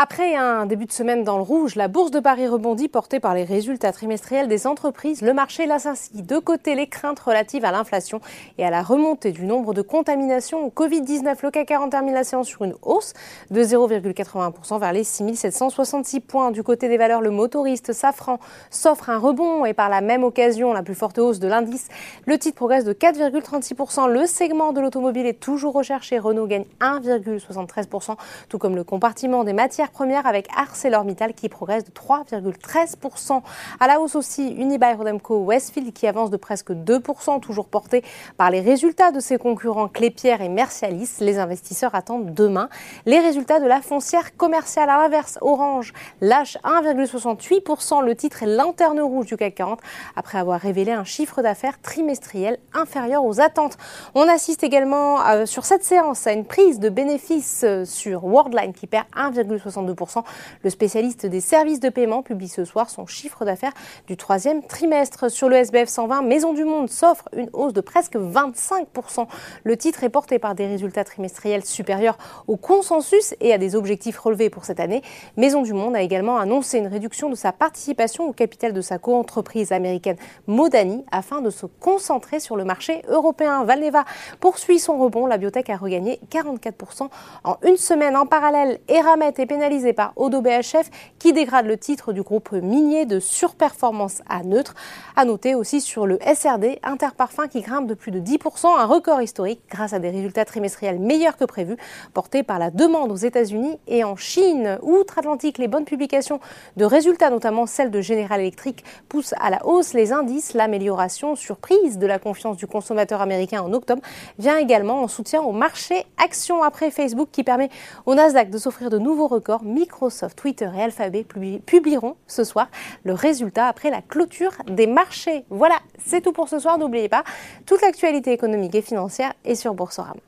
Après un début de semaine dans le rouge, la bourse de Paris rebondit portée par les résultats trimestriels des entreprises. Le marché ainsi de côté les craintes relatives à l'inflation et à la remontée du nombre de contaminations au Covid-19. Le CAC 40 termine la séance sur une hausse de 0,81% vers les 6766 points. Du côté des valeurs, le motoriste Safran s'offre un rebond et par la même occasion la plus forte hausse de l'indice. Le titre progresse de 4,36%. Le segment de l'automobile est toujours recherché. Renault gagne 1,73%, tout comme le compartiment des matières première avec ArcelorMittal qui progresse de 3,13%. À la hausse aussi, Unibail-Rodamco Westfield qui avance de presque 2%, toujours porté par les résultats de ses concurrents Clépierre et Mercialis. Les investisseurs attendent demain les résultats de la foncière commerciale. À l'inverse, Orange lâche 1,68%. Le titre est lanterne rouge du CAC 40 après avoir révélé un chiffre d'affaires trimestriel inférieur aux attentes. On assiste également euh, sur cette séance à une prise de bénéfices euh, sur Worldline qui perd 1,68%. Le spécialiste des services de paiement publie ce soir son chiffre d'affaires du troisième trimestre. Sur le SBF 120, Maison du Monde s'offre une hausse de presque 25%. Le titre est porté par des résultats trimestriels supérieurs au consensus et à des objectifs relevés pour cette année. Maison du Monde a également annoncé une réduction de sa participation au capital de sa co-entreprise américaine Modani afin de se concentrer sur le marché européen. Valneva poursuit son rebond. La biotech a regagné 44% en une semaine. En parallèle, Eramet est par Odo BHF qui dégrade le titre du groupe minier de surperformance à neutre. À noter aussi sur le SRD, Interparfum qui grimpe de plus de 10%, un record historique grâce à des résultats trimestriels meilleurs que prévu, portés par la demande aux États-Unis et en Chine. Outre-Atlantique, les bonnes publications de résultats, notamment celles de General Electric, poussent à la hausse les indices. L'amélioration surprise de la confiance du consommateur américain en octobre vient également en soutien au marché action après Facebook qui permet au Nasdaq de s'offrir de nouveaux records Microsoft, Twitter et Alphabet publieront ce soir le résultat après la clôture des marchés. Voilà, c'est tout pour ce soir. N'oubliez pas, toute l'actualité économique et financière est sur Boursorama.